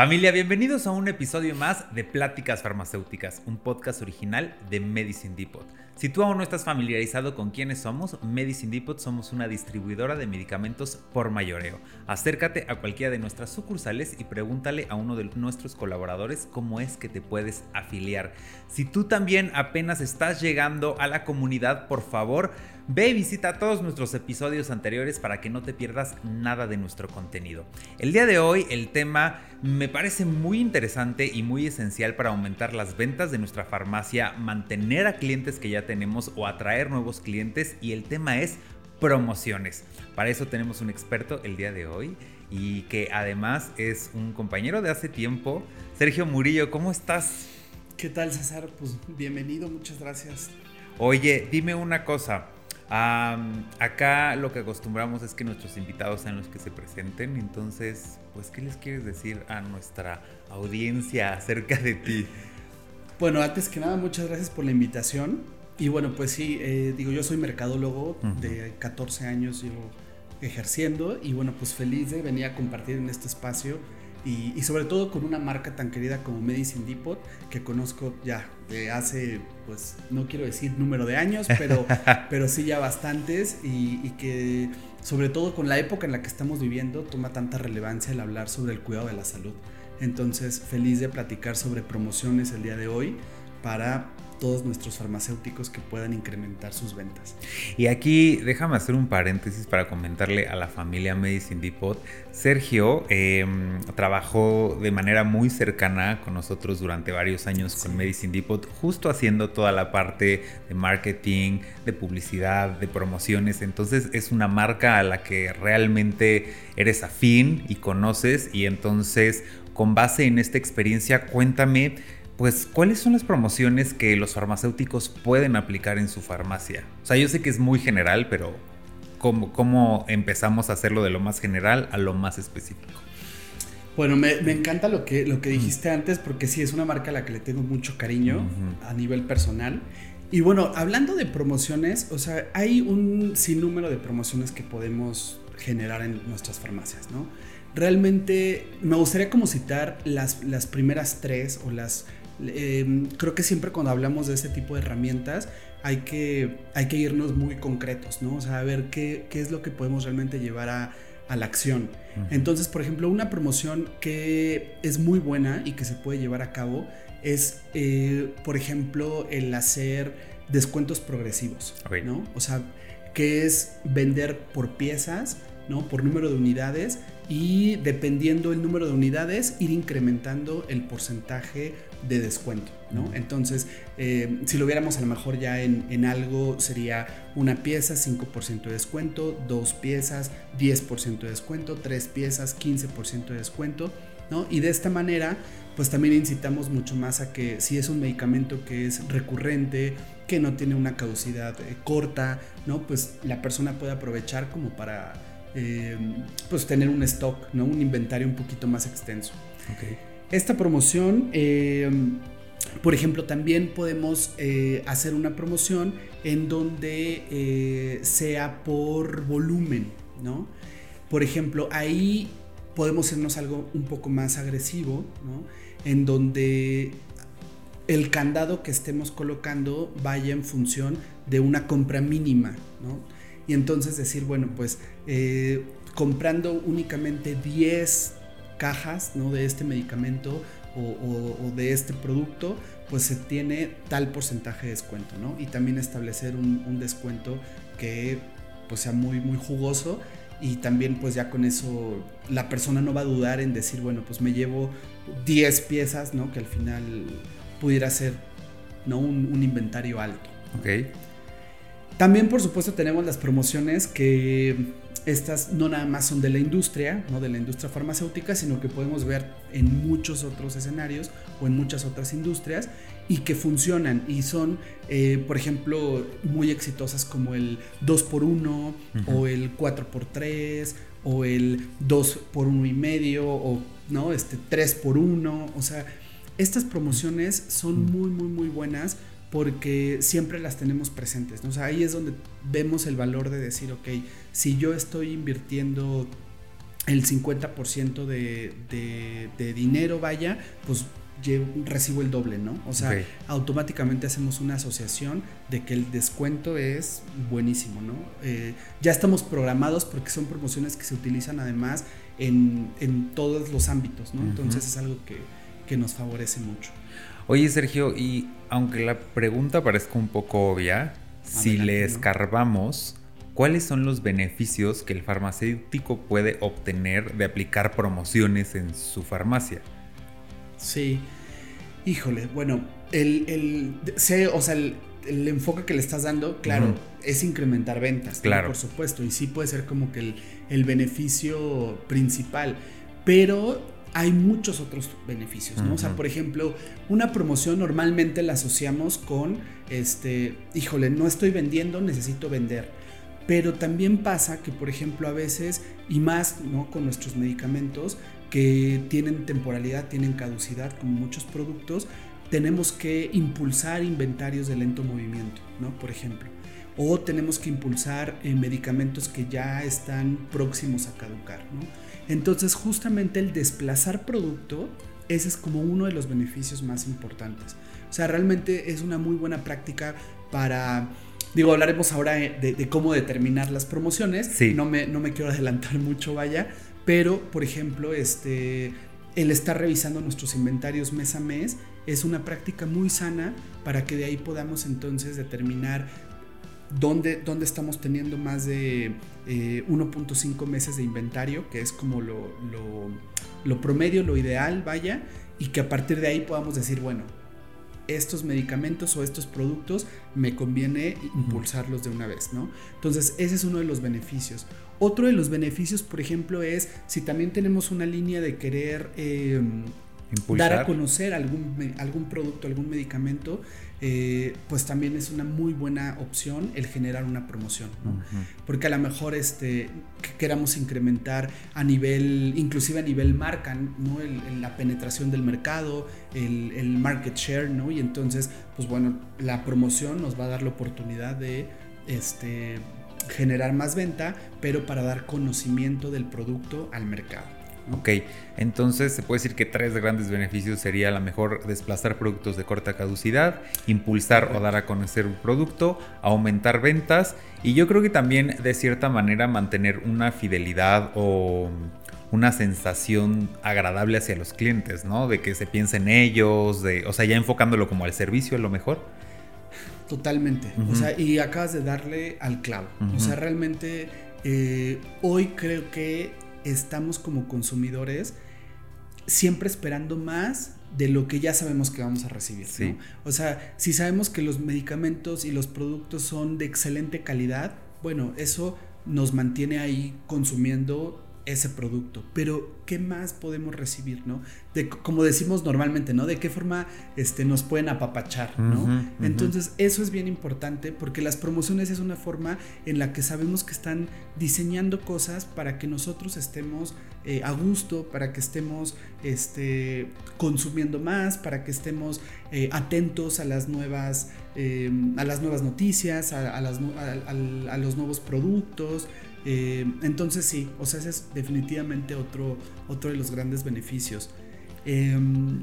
Familia, bienvenidos a un episodio más de Pláticas Farmacéuticas, un podcast original de Medicine Depot. Si tú aún no estás familiarizado con quiénes somos, Medicine Depot somos una distribuidora de medicamentos por mayoreo. Acércate a cualquiera de nuestras sucursales y pregúntale a uno de nuestros colaboradores cómo es que te puedes afiliar. Si tú también apenas estás llegando a la comunidad, por favor, Ve y visita todos nuestros episodios anteriores para que no te pierdas nada de nuestro contenido. El día de hoy el tema me parece muy interesante y muy esencial para aumentar las ventas de nuestra farmacia, mantener a clientes que ya tenemos o atraer nuevos clientes y el tema es promociones. Para eso tenemos un experto el día de hoy y que además es un compañero de hace tiempo. Sergio Murillo, ¿cómo estás? ¿Qué tal César? Pues bienvenido, muchas gracias. Oye, dime una cosa acá lo que acostumbramos es que nuestros invitados sean los que se presenten, entonces, pues, ¿qué les quieres decir a nuestra audiencia acerca de ti? Bueno, antes que nada, muchas gracias por la invitación. Y bueno, pues sí, eh, digo, yo soy mercadólogo, de 14 años llevo ejerciendo y bueno, pues feliz de venir a compartir en este espacio y, sobre todo con una marca tan querida como Medicine Depot, que conozco ya de hace, pues no quiero decir número de años, pero, pero sí ya bastantes y, y, que sobre todo con la época en la que estamos viviendo toma tanta relevancia el hablar sobre el cuidado de la salud. Entonces, feliz de platicar sobre promociones el día de hoy para todos nuestros farmacéuticos que puedan incrementar sus ventas. Y aquí déjame hacer un paréntesis para comentarle a la familia Medicine Depot. Sergio em, trabajó de manera muy cercana con nosotros durante varios años con Medicine Depot, justo haciendo toda la parte de marketing, de publicidad, de promociones. Entonces es una marca a la que realmente eres afín y conoces y entonces con base en esta experiencia cuéntame pues, ¿cuáles son las promociones que los farmacéuticos pueden aplicar en su farmacia? O sea, yo sé que es muy general, pero ¿cómo, cómo empezamos a hacerlo de lo más general a lo más específico? Bueno, me, encanta lo que, lo que dijiste antes, porque sí, es una marca a la que le tengo mucho cariño a nivel personal. Y bueno, hablando de promociones, o sea, hay un sinnúmero de promociones que podemos generar en nuestras farmacias, ¿no? Realmente me gustaría como citar las, las primeras tres o las Em, creo que siempre cuando hablamos de este tipo de herramientas hay que, hay que irnos muy concretos, ¿no? O sea, a ver qué, qué es lo que podemos realmente llevar a, a la acción. Entonces, por ejemplo, una promoción que es muy buena y que se puede llevar a cabo es, eh, por ejemplo, el hacer descuentos progresivos, ¿no? O sea, que es vender por piezas, ¿no? Por número de unidades y dependiendo el número de unidades ir incrementando el porcentaje de descuento, ¿no? Entonces, eh, si lo viéramos a lo mejor ya en, algo, sería una pieza, 5% de descuento, dos piezas, 10% de descuento, tres piezas, 15% de descuento, ¿no? Y de esta manera, pues también incitamos mucho más a que si es un medicamento que es recurrente, que no tiene una caducidad eh, corta, ¿no? Pues la persona puede aprovechar como para, eh, pues tener un stock, ¿no? Un inventario un poquito más extenso. Okay. Esta promoción, eh, por ejemplo, también podemos eh, hacer una promoción en donde sea por volumen, ¿no? Por ejemplo, ahí podemos irnos algo un poco más agresivo, ¿no? En donde el candado que estemos colocando vaya en función de una compra mínima, ¿no? Y entonces decir, bueno, pues comprando únicamente 10 cajas ¿no? de este medicamento o, de este producto, pues se tiene tal porcentaje de descuento, ¿no? Y también establecer un, descuento que pues sea muy, muy jugoso y también pues ya con eso la persona no va a dudar en decir, bueno, pues me llevo 10 piezas, ¿no? Que al final pudiera ser, ¿no? Un, un inventario alto. Ok. También por supuesto tenemos las promociones que estas no nada más son de la industria, no de la industria farmacéutica, sino que podemos ver en muchos otros escenarios o en muchas otras industrias y que funcionan y son, eh, por ejemplo, muy exitosas como el 2x1 o el 4x3 o el 2x1 y medio o no, este 3x1, o sea, estas promociones son muy muy muy buenas porque siempre las tenemos presentes. ¿no? O sea, ahí es donde vemos el valor de decir, ok, si yo estoy invirtiendo el 50% de, de, dinero vaya, pues recibo el doble, ¿no? O sea, automáticamente hacemos una asociación de que el descuento es buenísimo, ¿no? Eh, ya estamos programados porque son promociones que se utilizan además en, todos los ámbitos, ¿no? Entonces es algo que, que nos favorece mucho. Oye, Sergio, y aunque la pregunta parezca un poco obvia, si le escarbamos, ¿cuáles son los beneficios que el farmacéutico puede obtener de aplicar promociones en su farmacia? Sí, híjole, bueno, el, el, o sea, el, enfoque que le estás dando, claro, es incrementar ventas, claro. por supuesto, y sí puede ser como que el, el beneficio principal, pero hay muchos otros beneficios, ¿no? O sea, por ejemplo, una promoción normalmente la asociamos con, este, híjole, no estoy vendiendo, necesito vender. Pero también pasa que, por ejemplo, a veces, y más, ¿no? Con nuestros medicamentos que tienen temporalidad, tienen caducidad, como muchos productos, tenemos que impulsar inventarios de lento movimiento, ¿no? Por ejemplo. O tenemos que impulsar eh, medicamentos que ya están próximos a caducar, ¿no? Entonces justamente el desplazar producto, ese es como uno de los beneficios más importantes. O sea, realmente es una muy buena práctica para... Digo, hablaremos ahora de, cómo determinar las promociones. Sí. No, me, no me quiero adelantar mucho, vaya. Pero, por ejemplo, este, el estar revisando nuestros inventarios mes a mes es una práctica muy sana para que de ahí podamos entonces determinar dónde, estamos teniendo más de 1.5 eh, meses de inventario, que es como lo, lo, promedio, lo ideal, vaya, y que a partir de ahí podamos decir, bueno, estos medicamentos o estos productos me conviene impulsarlos de una vez, ¿no? Entonces, ese es uno de los beneficios. Otro de los beneficios, por ejemplo, es si también tenemos una línea de querer dar a conocer algún, algún producto, algún medicamento, eh, pues también es una muy buena opción el generar una promoción, Porque a lo mejor este, queramos incrementar a nivel, inclusive a nivel marca, ¿no? la penetración del mercado, el, market share, ¿no? Y entonces, pues bueno, la promoción nos va a dar la oportunidad de este, generar más venta, pero para dar conocimiento del producto al mercado. Ok, entonces se puede decir que tres grandes beneficios sería a lo mejor desplazar productos de corta caducidad, impulsar o dar a conocer un producto, aumentar ventas y yo creo que también de cierta manera mantener una fidelidad o una sensación agradable hacia los clientes, ¿no? De que se piense en ellos, de, o sea, ya enfocándolo como al servicio a lo mejor. Totalmente. O sea, y acabas de darle al clavo. O sea, realmente eh, hoy creo que estamos como consumidores siempre esperando más de lo que ya sabemos que vamos a recibir. O sea, si sabemos que los medicamentos y los productos son de excelente calidad, bueno, eso nos mantiene ahí consumiendo ese producto. Pero, ¿qué más podemos recibir, no? De, como decimos normalmente, ¿no? De qué forma este, nos pueden apapachar, ¿no? Entonces, eso es bien importante porque las promociones es una forma en la que sabemos que están diseñando cosas para que nosotros estemos eh, a gusto, para que estemos este, consumiendo más, para que estemos eh, atentos a las nuevas, eh, a las nuevas noticias, a, a, las, a los nuevos productos. Eh, entonces sí, o sea, ese es definitivamente otro, otro de los grandes beneficios. Em,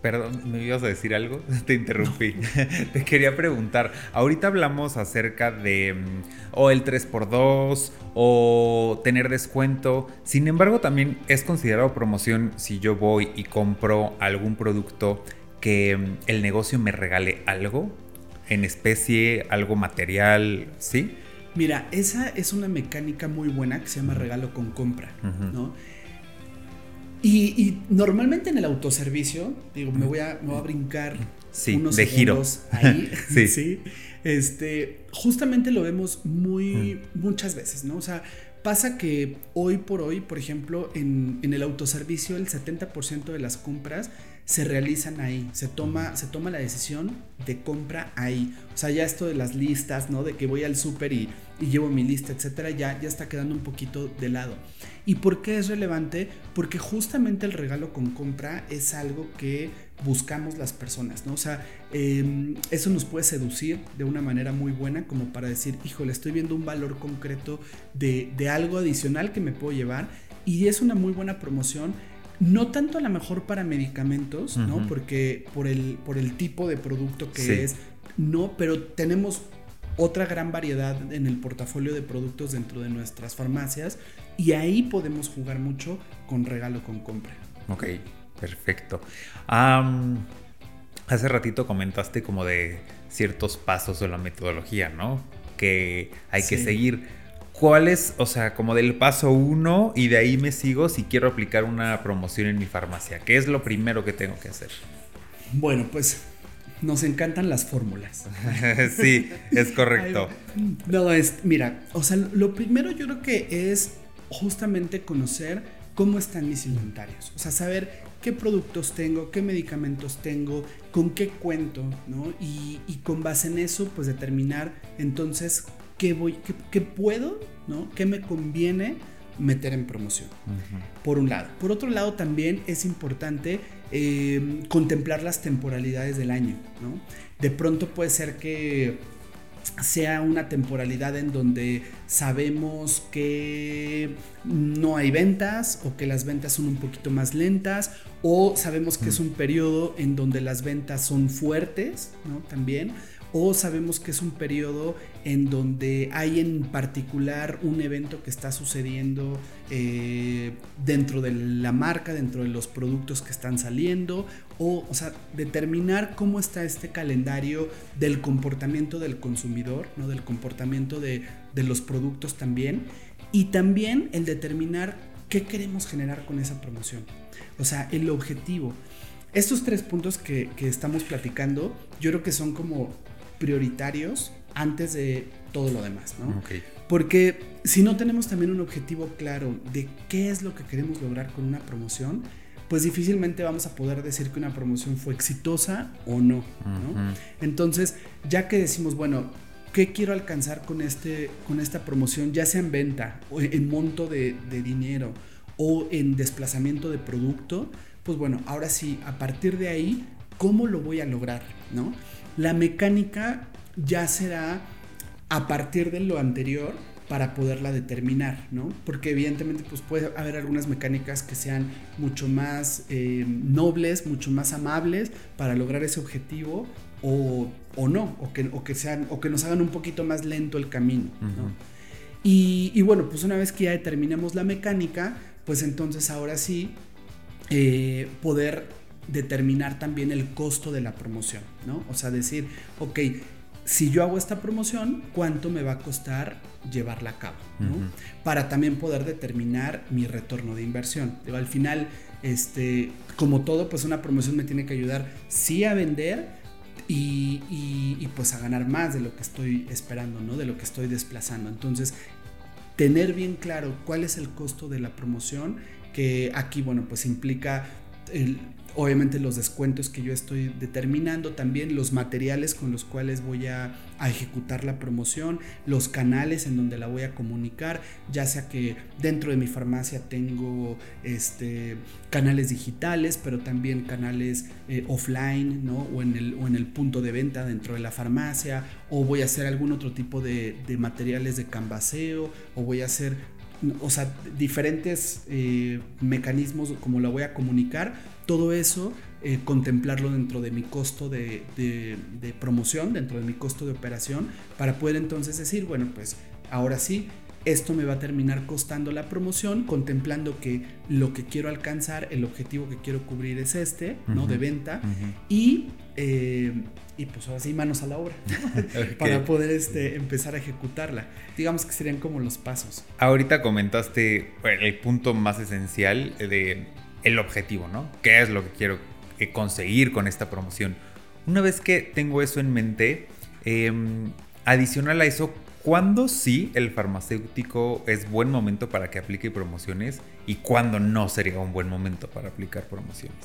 perdón, ¿me ibas a decir algo? Te interrumpí. Te quería preguntar, ahorita hablamos acerca de mm, o el 3x2 o tener descuento. Sin embargo, también es considerado promoción si yo voy y compro algún producto que mm, el negocio me regale algo en especie, algo material, ¿sí? Mira, esa es una mecánica muy buena que se llama regalo con compra, ¿no? Y, normalmente en el autoservicio, digo, me voy a, me voy a brincar unos de segundos ahí. sí. sí. Este, justamente lo vemos muy, muchas veces, ¿no? O sea, pasa que hoy por hoy, por ejemplo, en, en el autoservicio, el 70% de las compras se realizan ahí, se toma, se toma la decisión de compra ahí. O sea, ya esto de las listas, ¿no? De que voy al súper y, llevo mi lista, etcétera, ya, ya está quedando un poquito de lado. ¿Y por qué es relevante? Porque justamente el regalo con compra es algo que buscamos las personas, ¿no? O sea, em, eso nos puede seducir de una manera muy buena como para decir, híjole, estoy viendo un valor concreto de, de algo adicional que me puedo llevar y es una muy buena promoción. No tanto a lo mejor para medicamentos, ¿no? Porque por el, por el tipo de producto que es, no, pero tenemos otra gran variedad en el portafolio de productos dentro de nuestras farmacias y ahí podemos jugar mucho con regalo con compra. Ok, perfecto. hace ratito comentaste como de ciertos pasos de la metodología, ¿no? Que hay que seguir. ¿Cuál es, o sea, como del paso uno y de ahí me sigo si quiero aplicar una promoción en mi farmacia? ¿Qué es lo primero que tengo que hacer? Bueno, pues nos encantan las fórmulas. sí, es correcto. no, es, mira, o sea, lo primero yo creo que es justamente conocer cómo están mis inventarios. O sea, saber qué productos tengo, qué medicamentos tengo, con qué cuento, ¿no? Y, con base en eso, pues determinar entonces qué voy, qué, puedo, ¿no? ¿Qué me conviene meter en promoción? Por un lado. Por otro lado, también es importante em, contemplar las temporalidades del año, ¿no? De pronto puede ser que sea una temporalidad en donde sabemos que no hay ventas o que las ventas son un poquito más lentas o sabemos que es un periodo en donde las ventas son fuertes, ¿no? También o sabemos que es un periodo en donde hay en particular un evento que está sucediendo eh, dentro de la marca, dentro de los productos que están saliendo, o, o sea, determinar cómo está este calendario del comportamiento del consumidor, ¿no? del comportamiento de, de los productos también, y también el determinar qué queremos generar con esa promoción, o sea, el objetivo. Estos tres puntos que, que, estamos platicando, yo creo que son como prioritarios antes de todo lo demás, ¿no? Porque si no tenemos también un objetivo claro de qué es lo que queremos lograr con una promoción, pues difícilmente vamos a poder decir que una promoción fue exitosa o no, ¿no? Entonces, ya que decimos, bueno, ¿qué quiero alcanzar con, este, con esta promoción, ya sea en venta, o en monto de, de dinero o en desplazamiento de producto? Pues bueno, ahora sí, a partir de ahí, ¿cómo lo voy a lograr, no? La mecánica ya será a partir de lo anterior para poderla determinar, ¿no? Porque evidentemente pues puede haber algunas mecánicas que sean mucho más eh, nobles, mucho más amables para lograr ese objetivo o, no, o que, que, sean, o que nos hagan un poquito más lento el camino, ¿no? y, bueno, pues una vez que ya determinemos la mecánica, pues entonces ahora sí eh, poder determinar también el costo de la promoción, ¿no? O sea, decir, ok, si yo hago esta promoción, ¿cuánto me va a costar llevarla a cabo? ¿no? Para también poder determinar mi retorno de inversión. al final, este, como todo, pues una promoción me tiene que ayudar sí a vender, y, y, pues a ganar más de lo que estoy esperando, ¿no? De lo que estoy desplazando. Entonces, tener bien claro cuál es el costo de la promoción, que aquí, bueno, pues implica el, obviamente los descuentos que yo estoy determinando, también los materiales con los cuales voy a, ejecutar la promoción, los canales en donde la voy a comunicar, ya sea que dentro de mi farmacia tengo este, canales digitales, pero también canales eh, offline, ¿no? O en, el, o en el punto de venta dentro de la farmacia, o voy a hacer algún otro tipo de, de materiales de canvaseo, o voy a hacer o sea, diferentes eh, mecanismos como la voy a comunicar, todo eso eh, contemplarlo dentro de mi costo de, promoción, dentro de mi costo de operación, para poder entonces decir, bueno, pues ahora sí, esto me va a terminar costando la promoción, contemplando que lo que quiero alcanzar, el objetivo que quiero cubrir es este, ¿no? De venta. Y eh, y pues ahora sí, manos a la obra, para poder este, empezar a ejecutarla. Digamos que serían como los pasos. Ahorita comentaste el punto más esencial de el objetivo, ¿no? ¿Qué es lo que quiero eh, conseguir con esta promoción? Una vez que tengo eso en mente, em, adicional a eso, ¿cuándo sí el farmacéutico es buen momento para que aplique promociones y cuándo no sería un buen momento para aplicar promociones?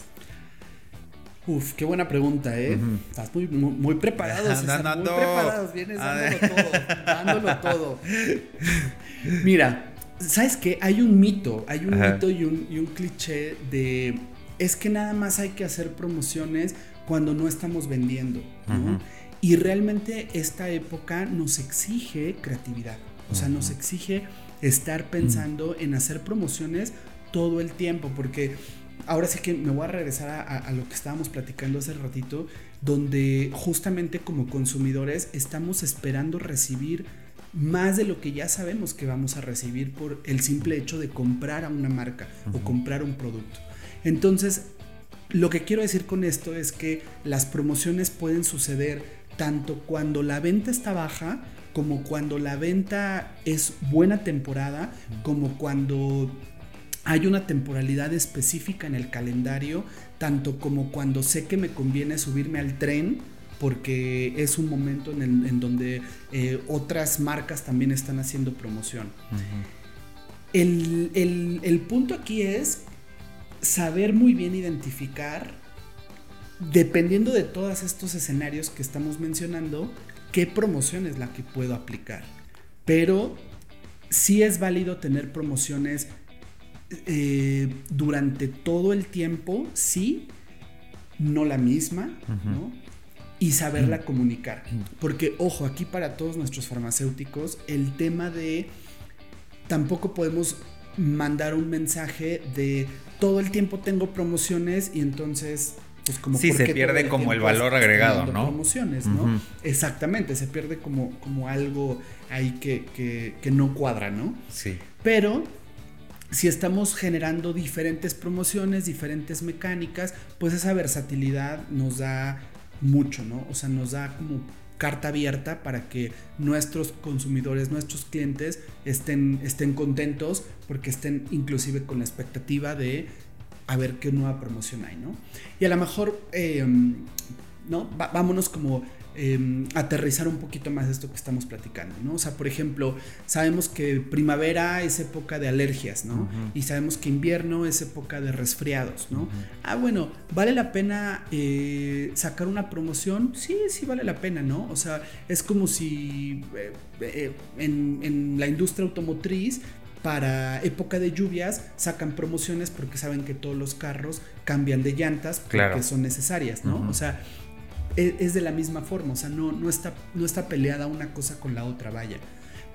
Uf, qué buena pregunta, ¿eh? Estás muy, muy, preparado, César, muy preparados, vienes dándolo todo, dándolo todo. Mira, ¿sabes qué? Hay un mito, hay un mito y un, y un cliché de es que nada más hay que hacer promociones cuando no estamos vendiendo, ¿no? Y realmente esta época nos exige creatividad, o sea, nos exige estar pensando en hacer promociones todo el tiempo, porque ahora sí que me voy a regresar a, lo que estábamos platicando hace ratito, donde justamente como consumidores estamos esperando recibir más de lo que ya sabemos que vamos a recibir por el simple hecho de comprar a una marca o comprar un producto. Entonces, lo que quiero decir con esto es que las promociones pueden suceder tanto cuando la venta está baja, como cuando la venta es buena temporada, como cuando hay una temporalidad específica en el calendario, tanto como cuando sé que me conviene subirme al tren, porque es un momento en, donde eh, otras marcas también están haciendo promoción. el, punto aquí es saber muy bien identificar, dependiendo de todos estos escenarios que estamos mencionando, qué promoción es la que puedo aplicar. Pero sí es válido tener promociones eh, durante todo el tiempo, sí, no la misma, ¿no? Y saberla comunicar. Porque, ojo, aquí para todos nuestros farmacéuticos, el tema de tampoco podemos mandar un mensaje de todo el tiempo tengo promociones y entonces pues como sí se pierde como el valor agregado no promociones no exactamente se pierde como como algo ahí que, que, que, no cuadra no sí. Pero si estamos generando diferentes promociones, diferentes mecánicas, pues esa versatilidad nos da mucho, ¿no? O sea, nos da como carta abierta para que nuestros consumidores, nuestros clientes estén, estén contentos porque estén inclusive con la expectativa de a ver qué nueva promoción hay, ¿no? Y a lo mejor, eh, ¿no? vámonos como Em, aterrizar un poquito más esto que estamos platicando, ¿no? O sea, por ejemplo, sabemos que primavera es época de alergias, ¿no? Y sabemos que invierno es época de resfriados, ¿no? Ah, bueno, ¿vale la pena eh, sacar una promoción? Sí, sí vale la pena, ¿no? O sea, es como si eh, eh, en, la industria automotriz para época de lluvias sacan promociones porque saben que todos los carros cambian de llantas porque son necesarias, ¿no? O sea, es, de la misma forma, o sea, no, no, está, no está peleada una cosa con la otra, vaya.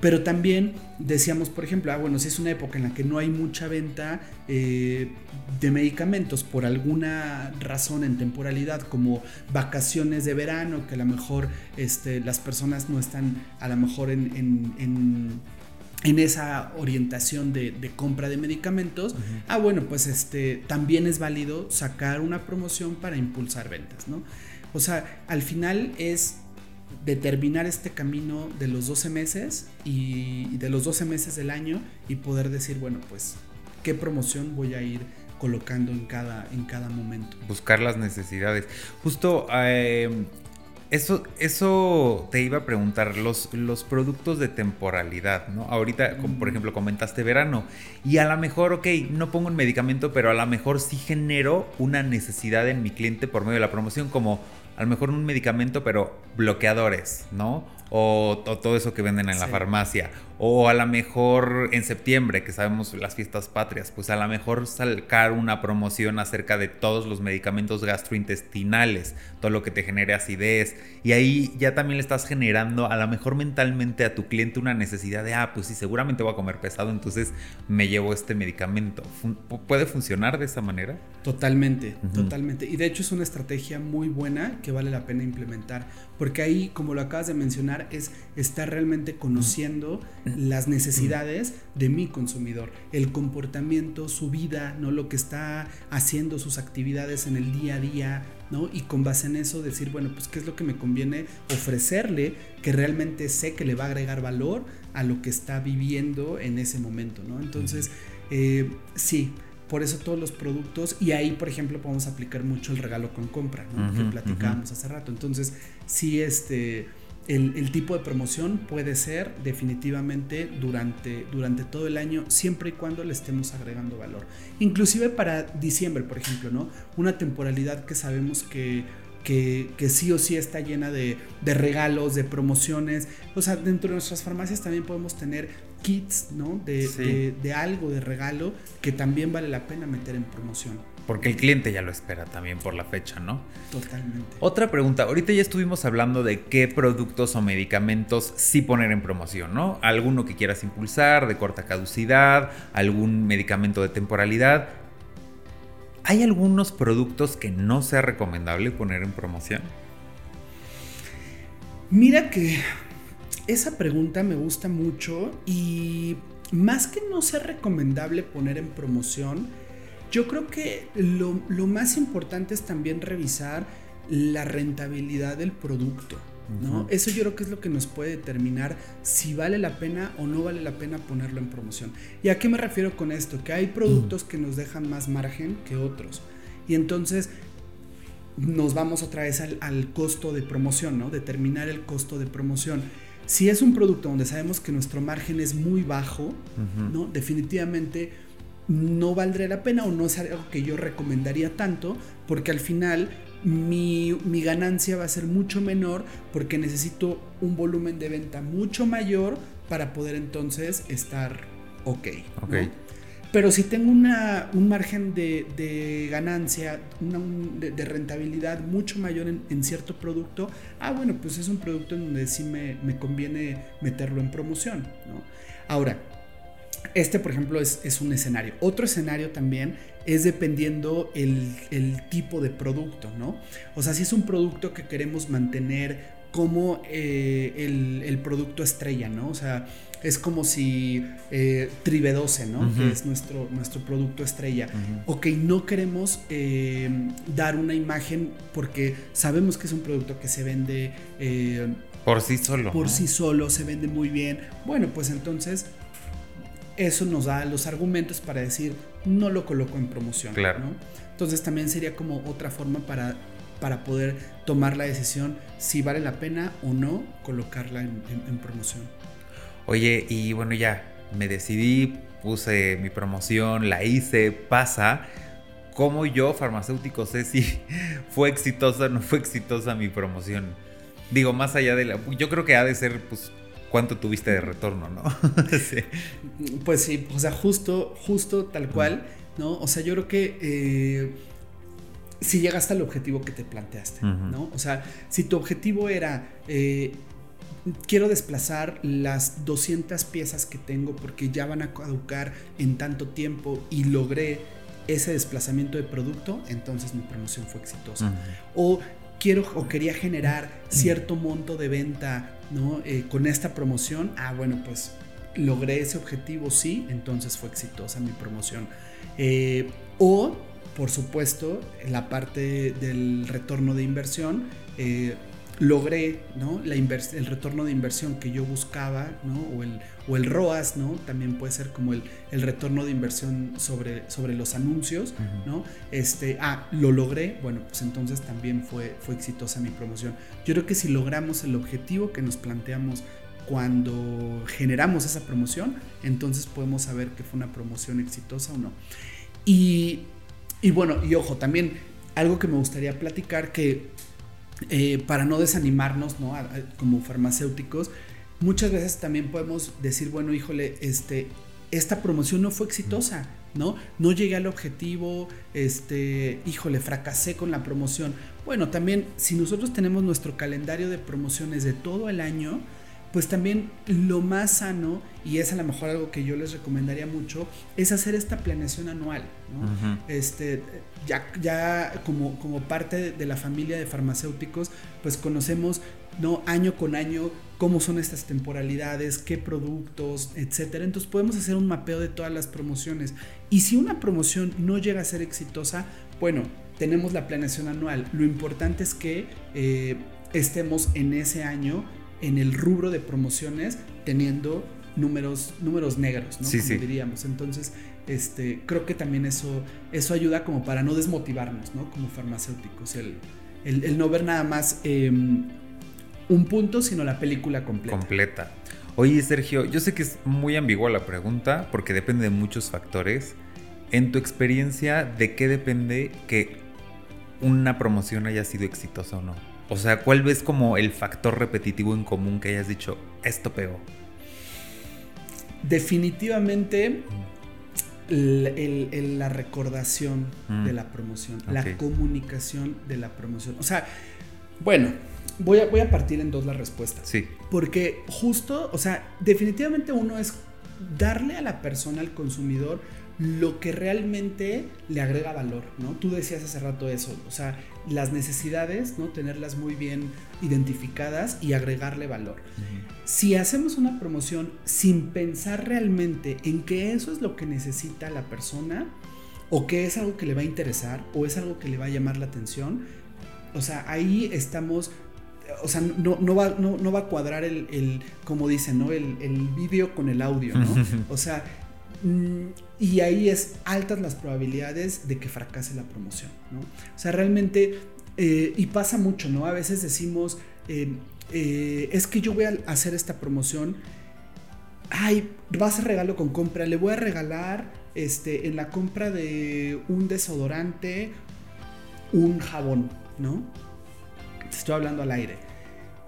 Pero también decíamos, por ejemplo, ah, bueno, si es una época en la que no hay mucha venta eh, de medicamentos por alguna razón en temporalidad, como vacaciones de verano, que a lo mejor este, las personas no están a lo mejor en, en, esa orientación de, compra de medicamentos, ah, bueno, pues este, también es válido sacar una promoción para impulsar ventas, ¿no? O sea, al final es determinar este camino de los 12 meses y de los 12 meses del año y poder decir, bueno, pues, ¿qué promoción voy a ir colocando en cada, en cada momento? Buscar las necesidades. Justo eh, eso, eso te iba a preguntar, los, los productos de temporalidad, ¿no? Ahorita, como por ejemplo, comentaste verano, y a lo mejor, ok, no pongo un medicamento, pero a lo mejor sí genero una necesidad en mi cliente por medio de la promoción, como a lo mejor un medicamento, pero bloqueadores, ¿no? O, todo eso que venden en la farmacia. O a lo mejor en septiembre, que sabemos las fiestas patrias, pues a lo mejor sacar una promoción acerca de todos los medicamentos gastrointestinales, todo lo que te genere acidez. Y ahí ya también le estás generando a lo mejor mentalmente a tu cliente una necesidad de, ah, pues sí, seguramente voy a comer pesado, entonces me llevo este medicamento. ¿Puede funcionar de esa manera? Totalmente, totalmente. Y de hecho es una estrategia muy buena que vale la pena implementar, porque ahí, como lo acabas de mencionar, es estar realmente conociendo las necesidades de mi consumidor, el comportamiento, su vida, ¿no? Lo que está haciendo, sus actividades en el día a día, ¿no? Y con base en eso decir, bueno, pues qué es lo que me conviene ofrecerle que realmente sé que le va a agregar valor a lo que está viviendo en ese momento, ¿no? Entonces, eh, sí, por eso todos los productos, y ahí, por ejemplo, podemos aplicar mucho el regalo con compra, ¿no? que platicábamos hace rato. Entonces, sí, este el, tipo de promoción puede ser definitivamente durante, durante todo el año, siempre y cuando le estemos agregando valor. Inclusive para diciembre, por ejemplo, ¿no? Una temporalidad que sabemos que, que, sí o sí está llena de, regalos, de promociones. O sea, dentro de nuestras farmacias también podemos tener kits, ¿no? De, de, algo de regalo que también vale la pena meter en promoción. Porque el cliente ya lo espera también por la fecha, ¿no? Totalmente. Otra pregunta, ahorita ya estuvimos hablando de qué productos o medicamentos sí poner en promoción, ¿no? Alguno que quieras impulsar, de corta caducidad, algún medicamento de temporalidad. ¿Hay algunos productos que no sea recomendable poner en promoción? Mira que esa pregunta me gusta mucho y más que no sea recomendable poner en promoción, yo creo que lo, más importante es también revisar la rentabilidad del producto. ¿No? Eso yo creo que es lo que nos puede determinar si vale la pena o no vale la pena ponerlo en promoción. ¿Y a qué me refiero con esto? Que hay productos que nos dejan más margen que otros. Y entonces nos vamos otra vez al, costo de promoción, ¿no? Determinar el costo de promoción. Si es un producto donde sabemos que nuestro margen es muy bajo, ¿no? Definitivamente no valdría la pena o no es algo que yo recomendaría tanto, porque al final mi, ganancia va a ser mucho menor porque necesito un volumen de venta mucho mayor para poder entonces estar ok. Pero si tengo una, un margen de, ganancia, de, rentabilidad mucho mayor en, cierto producto, ah, bueno, pues es un producto en donde sí me, me conviene meterlo en promoción. ¿no? Ahora, este, por ejemplo, es, un escenario. Otro escenario también es dependiendo el, tipo de producto, ¿no? O sea, si es un producto que queremos mantener como eh, el, producto estrella, ¿no? O sea, es como si eh, Tribe12, ¿no? Que es nuestro, nuestro producto estrella. O que no queremos eh, dar una imagen porque sabemos que es un producto que se vende... por sí solo. Por sí solo, se vende muy bien. Bueno, pues entonces eso nos da los argumentos para decir no lo coloco en promoción. Claro. Entonces también sería como otra forma para, para poder tomar la decisión si vale la pena o no colocarla en, promoción. Oye, y bueno, ya me decidí, puse mi promoción, la hice, pasa. ¿Cómo yo, farmacéutico, sé si fue exitosa o no fue exitosa mi promoción? Digo, más allá de la... Yo creo que ha de ser pues, cuánto tuviste de retorno, ¿no? Pues sí, o sea, justo, justo tal cual, ¿no? O sea, yo creo que eh, si llegaste al objetivo que te planteaste, ¿no? O sea, si tu objetivo era... Eh, quiero desplazar las 200 piezas que tengo porque ya van a caducar en tanto tiempo y logré ese desplazamiento de producto, entonces mi promoción fue exitosa. O quiero o quería generar cierto monto de venta ¿no? Eh, con esta promoción, ah, bueno, pues logré ese objetivo, sí, entonces fue exitosa mi promoción. Eh, o, por supuesto, la parte del retorno de inversión, eh, logré ¿no? la el retorno de inversión que yo buscaba, ¿no? o, el, o el ROAS, ¿no? también puede ser como el, el retorno de inversión sobre, sobre los anuncios, ¿no? este, ah, lo logré, bueno, pues entonces también fue, fue exitosa mi promoción. Yo creo que si logramos el objetivo que nos planteamos cuando generamos esa promoción, entonces podemos saber que fue una promoción exitosa o no. Y, y bueno, y ojo, también algo que me gustaría platicar que eh, para no desanimarnos, ¿no? como farmacéuticos, muchas veces también podemos decir, bueno, híjole, este, esta promoción no fue exitosa, ¿no? No llegué al objetivo, este, híjole, fracasé con la promoción. Bueno, también si nosotros tenemos nuestro calendario de promociones de todo el año, pues también lo más sano, y es a lo mejor algo que yo les recomendaría mucho, es hacer esta planeación anual. este, ya ya como, como parte de la familia de farmacéuticos, pues conocemos ¿no? año con año cómo son estas temporalidades, qué productos, etcétera. Entonces podemos hacer un mapeo de todas las promociones. Y si una promoción no llega a ser exitosa, bueno, tenemos la planeación anual. Lo importante es que eh, estemos en ese año en el rubro de promociones teniendo números, números negros, ¿no? Sí, como diríamos. Entonces, este, creo que también eso, eso ayuda como para no desmotivarnos, ¿no? Como farmacéuticos, el, el, no ver nada más em, un punto, sino la película completa. Completa. Oye, Sergio, yo sé que es muy ambigua la pregunta porque depende de muchos factores. En tu experiencia, ¿de qué depende que una promoción haya sido exitosa o no? O sea, ¿cuál ves como el factor repetitivo en común que hayas dicho, esto pegó? Definitivamente la recordación mm. de la promoción, la comunicación de la promoción. O sea, bueno, voy a, voy a partir en dos las respuestas. Sí. Porque justo, o sea, definitivamente uno es darle a la persona, al consumidor, lo que realmente le agrega valor, ¿no? Tú decías hace rato eso, o sea, las necesidades, ¿no? Tenerlas muy bien identificadas y agregarle valor. Si hacemos una promoción sin pensar realmente en que eso es lo que necesita la persona, o que es algo que le va a interesar, o es algo que le va a llamar la atención, o sea, ahí estamos o sea, no, no, va, no, va a cuadrar el, como dicen, ¿no? El, el vídeo con el audio, ¿no? O sea, y ahí es altas las probabilidades de que fracase la promoción, ¿no? O sea, realmente, eh, y pasa mucho, ¿no? A veces decimos, eh, eh, es que yo voy a hacer esta promoción, ay, va a regalo con compra, le voy a regalar este, en la compra de un desodorante, un jabón, ¿no? Estoy hablando al aire.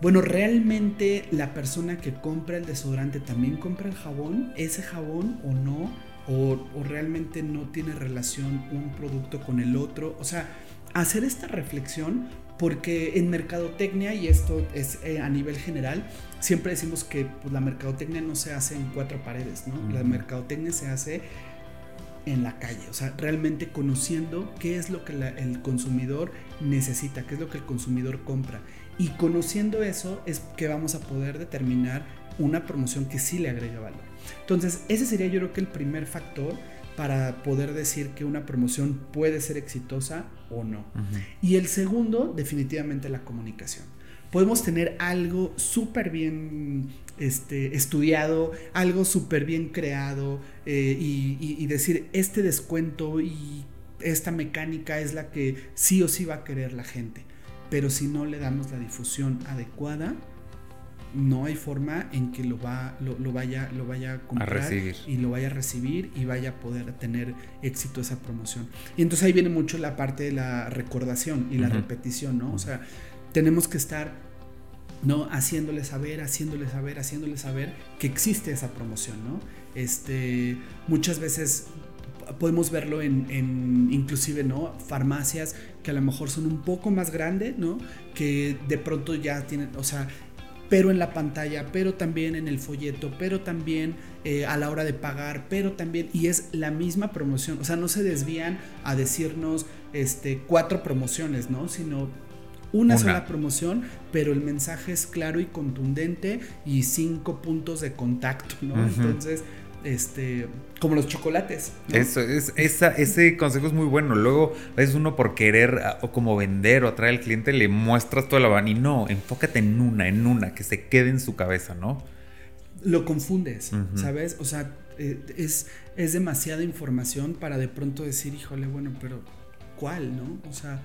Bueno, realmente la persona que compra el desodorante también compra el jabón, ese jabón o no, o, realmente no tiene relación un producto con el otro. O sea, hacer esta reflexión porque en mercadotecnia, y esto es eh, a nivel general, siempre decimos que pues, la mercadotecnia no se hace en cuatro paredes, ¿no? La mercadotecnia se hace en la calle, o sea, realmente conociendo qué es lo que el consumidor necesita, qué es lo que el consumidor compra. Y conociendo eso es que vamos a poder determinar una promoción que sí le agregue valor. Entonces, ese sería yo creo que el primer factor para poder decir que una promoción puede ser exitosa o no. Y el segundo, definitivamente la comunicación. Podemos tener algo súper bien este, estudiado, algo súper bien creado eh, y decir, este descuento y esta mecánica es la que sí o sí va a querer la gente pero si no le damos la difusión adecuada, no hay forma en que lo, va, lo, vaya, lo vaya a comprar y lo vaya a recibir y vaya a poder tener éxito esa promoción. Y entonces ahí viene mucho la parte de la recordación y la repetición, ¿no? O sea, tenemos que estar ¿no? Haciéndole saber, haciéndole saber, haciéndole saber que existe esa promoción, ¿no? Este, muchas veces podemos verlo en, inclusive, ¿no? Farmacias que a lo mejor son un poco más grandes, ¿no? Que de pronto ya tienen, o sea, pero en la pantalla, pero también en el folleto, pero también eh, a la hora de pagar, pero también, y es la misma promoción, o sea, no se desvían a decirnos este, cuatro promociones, ¿no? Sino una, sola promoción, pero el mensaje es claro y contundente y cinco puntos de contacto, ¿no? Entonces, este, como los chocolates. Eso, es, ese consejo es muy bueno. Luego, es uno por querer o como vender o atraer al cliente, le muestras toda la van y no, enfócate en una, en una, que se quede en su cabeza, ¿no? Lo confundes, ¿sabes? O sea, eh, es, es demasiada información para de pronto decir, híjole, bueno, pero ¿cuál, no? O sea,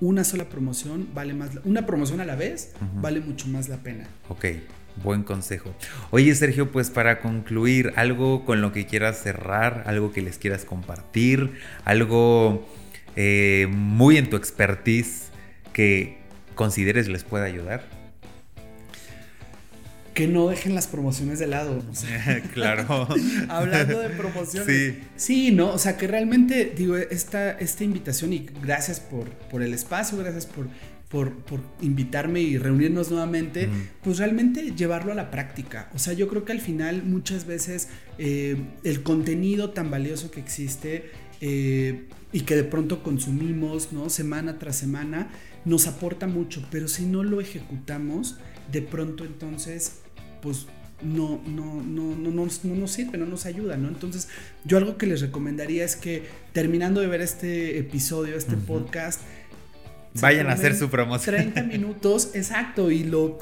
una sola promoción vale más, una promoción a la vez vale mucho más la pena. Ok. Buen consejo. Oye, Sergio, pues para concluir, algo con lo que quieras cerrar, algo que les quieras compartir, algo eh, muy en tu expertise que consideres les pueda ayudar. Que no dejen las promociones de lado. claro. Hablando de promociones. Sí. Sí, ¿no? O sea, que realmente, digo, esta, esta invitación y gracias por, por el espacio, gracias por por, invitarme y reunirnos nuevamente, pues realmente llevarlo a la práctica. O sea, yo creo que al final muchas veces eh, el contenido tan valioso que existe eh, y que de pronto consumimos, ¿no? Semana tras semana, nos aporta mucho, pero si no lo ejecutamos, de pronto entonces, pues no, no, no, no, no, no, nos sirve, no nos ayuda, ¿no? Entonces, yo algo que les recomendaría es que terminando de ver este episodio, este podcast, Vayan a hacer su promoción. 30 minutos, exacto, y lo,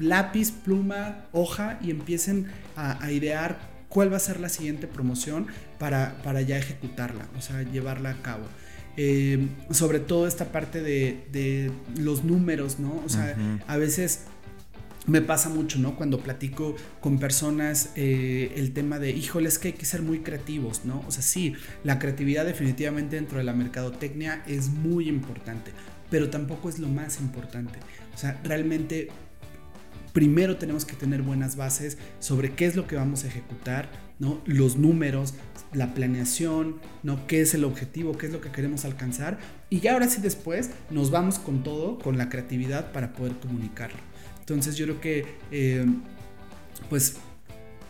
lápiz, pluma, hoja y empiecen a, idear cuál va a ser la siguiente promoción para, para ya ejecutarla, o sea, llevarla a cabo. Eh, sobre todo esta parte de, los números, ¿no? O sea, a veces me pasa mucho, ¿no? Cuando platico con personas eh, el tema de, híjole, es que hay que ser muy creativos, ¿no? O sea, sí, la creatividad definitivamente dentro de la mercadotecnia es muy importante, pero tampoco es lo más importante. O sea, realmente primero tenemos que tener buenas bases sobre qué es lo que vamos a ejecutar, ¿no? Los números, la planeación, ¿no? ¿Qué es el objetivo? ¿Qué es lo que queremos alcanzar? Y ya ahora sí después nos vamos con todo, con la creatividad para poder comunicarlo. Entonces yo creo que, eh, pues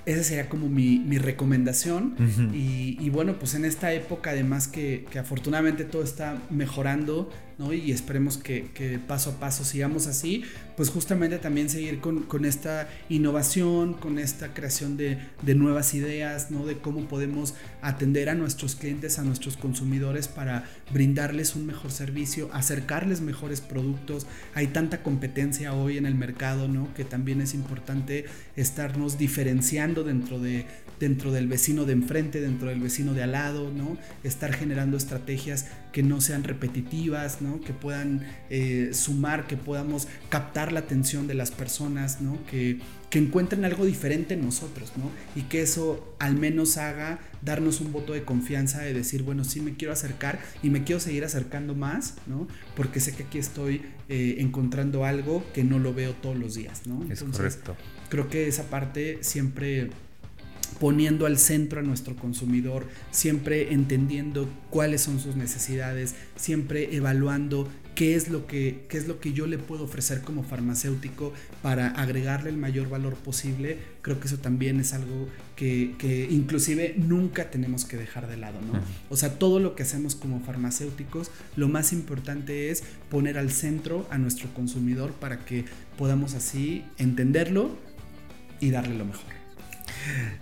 esa sería como mi, recomendación. y, bueno, pues en esta época, además que, que, afortunadamente todo está mejorando, y esperemos que, paso a paso sigamos así, pues justamente también seguir con, esta innovación, con esta creación de, nuevas ideas, ¿no? De cómo podemos atender a nuestros clientes, a nuestros consumidores para brindarles un mejor servicio, acercarles mejores productos. Hay tanta competencia hoy en el mercado, ¿no? Que también es importante estarnos diferenciando dentro de dentro del vecino de enfrente, dentro del vecino de al lado, ¿no? Estar generando estrategias que no sean repetitivas. Que puedan eh, sumar, que podamos captar la atención de las personas, ¿no? Que, que encuentren algo diferente en nosotros, ¿no? Y que eso al menos haga darnos un voto de confianza de decir, bueno, sí me quiero acercar y me quiero seguir acercando más, ¿no? Porque sé que aquí estoy eh, encontrando algo que no lo veo todos los días, ¿no? es correcto. Creo que esa parte siempre poniendo al centro a nuestro consumidor, siempre entendiendo cuáles son sus necesidades, siempre evaluando qué es lo que, qué es lo que yo le puedo ofrecer como farmacéutico para agregarle el mayor valor posible, creo que eso también es algo que, que inclusive nunca tenemos que dejar de lado, ¿no? O sea, todo lo que hacemos como farmacéuticos, lo más importante es poner al centro a nuestro consumidor para que podamos así entenderlo y darle lo mejor.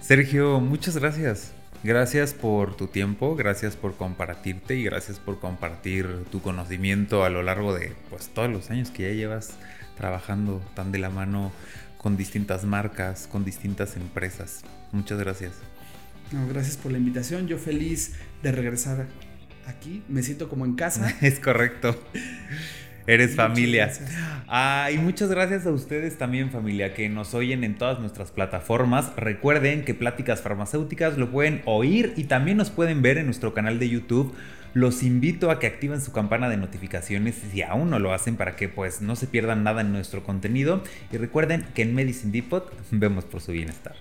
Sergio, muchas gracias. Gracias por tu tiempo, gracias por compartirte y gracias por compartir tu conocimiento a lo largo de pues, todos los años que ya llevas trabajando tan de la mano con distintas marcas, con distintas empresas. Muchas gracias. gracias por la invitación. Yo feliz de regresar aquí. Me siento como en casa. es correcto. Eres familia. Ah, y muchas gracias a ustedes también, familia, que nos oyen en todas nuestras plataformas. Recuerden que Pláticas Farmacéuticas lo pueden oír y también nos pueden ver en nuestro canal de YouTube. Los invito a que activen su campana de notificaciones si aún no lo hacen para que pues no se pierdan nada en nuestro contenido. Y recuerden que en Medicine Depot vemos por su bienestar.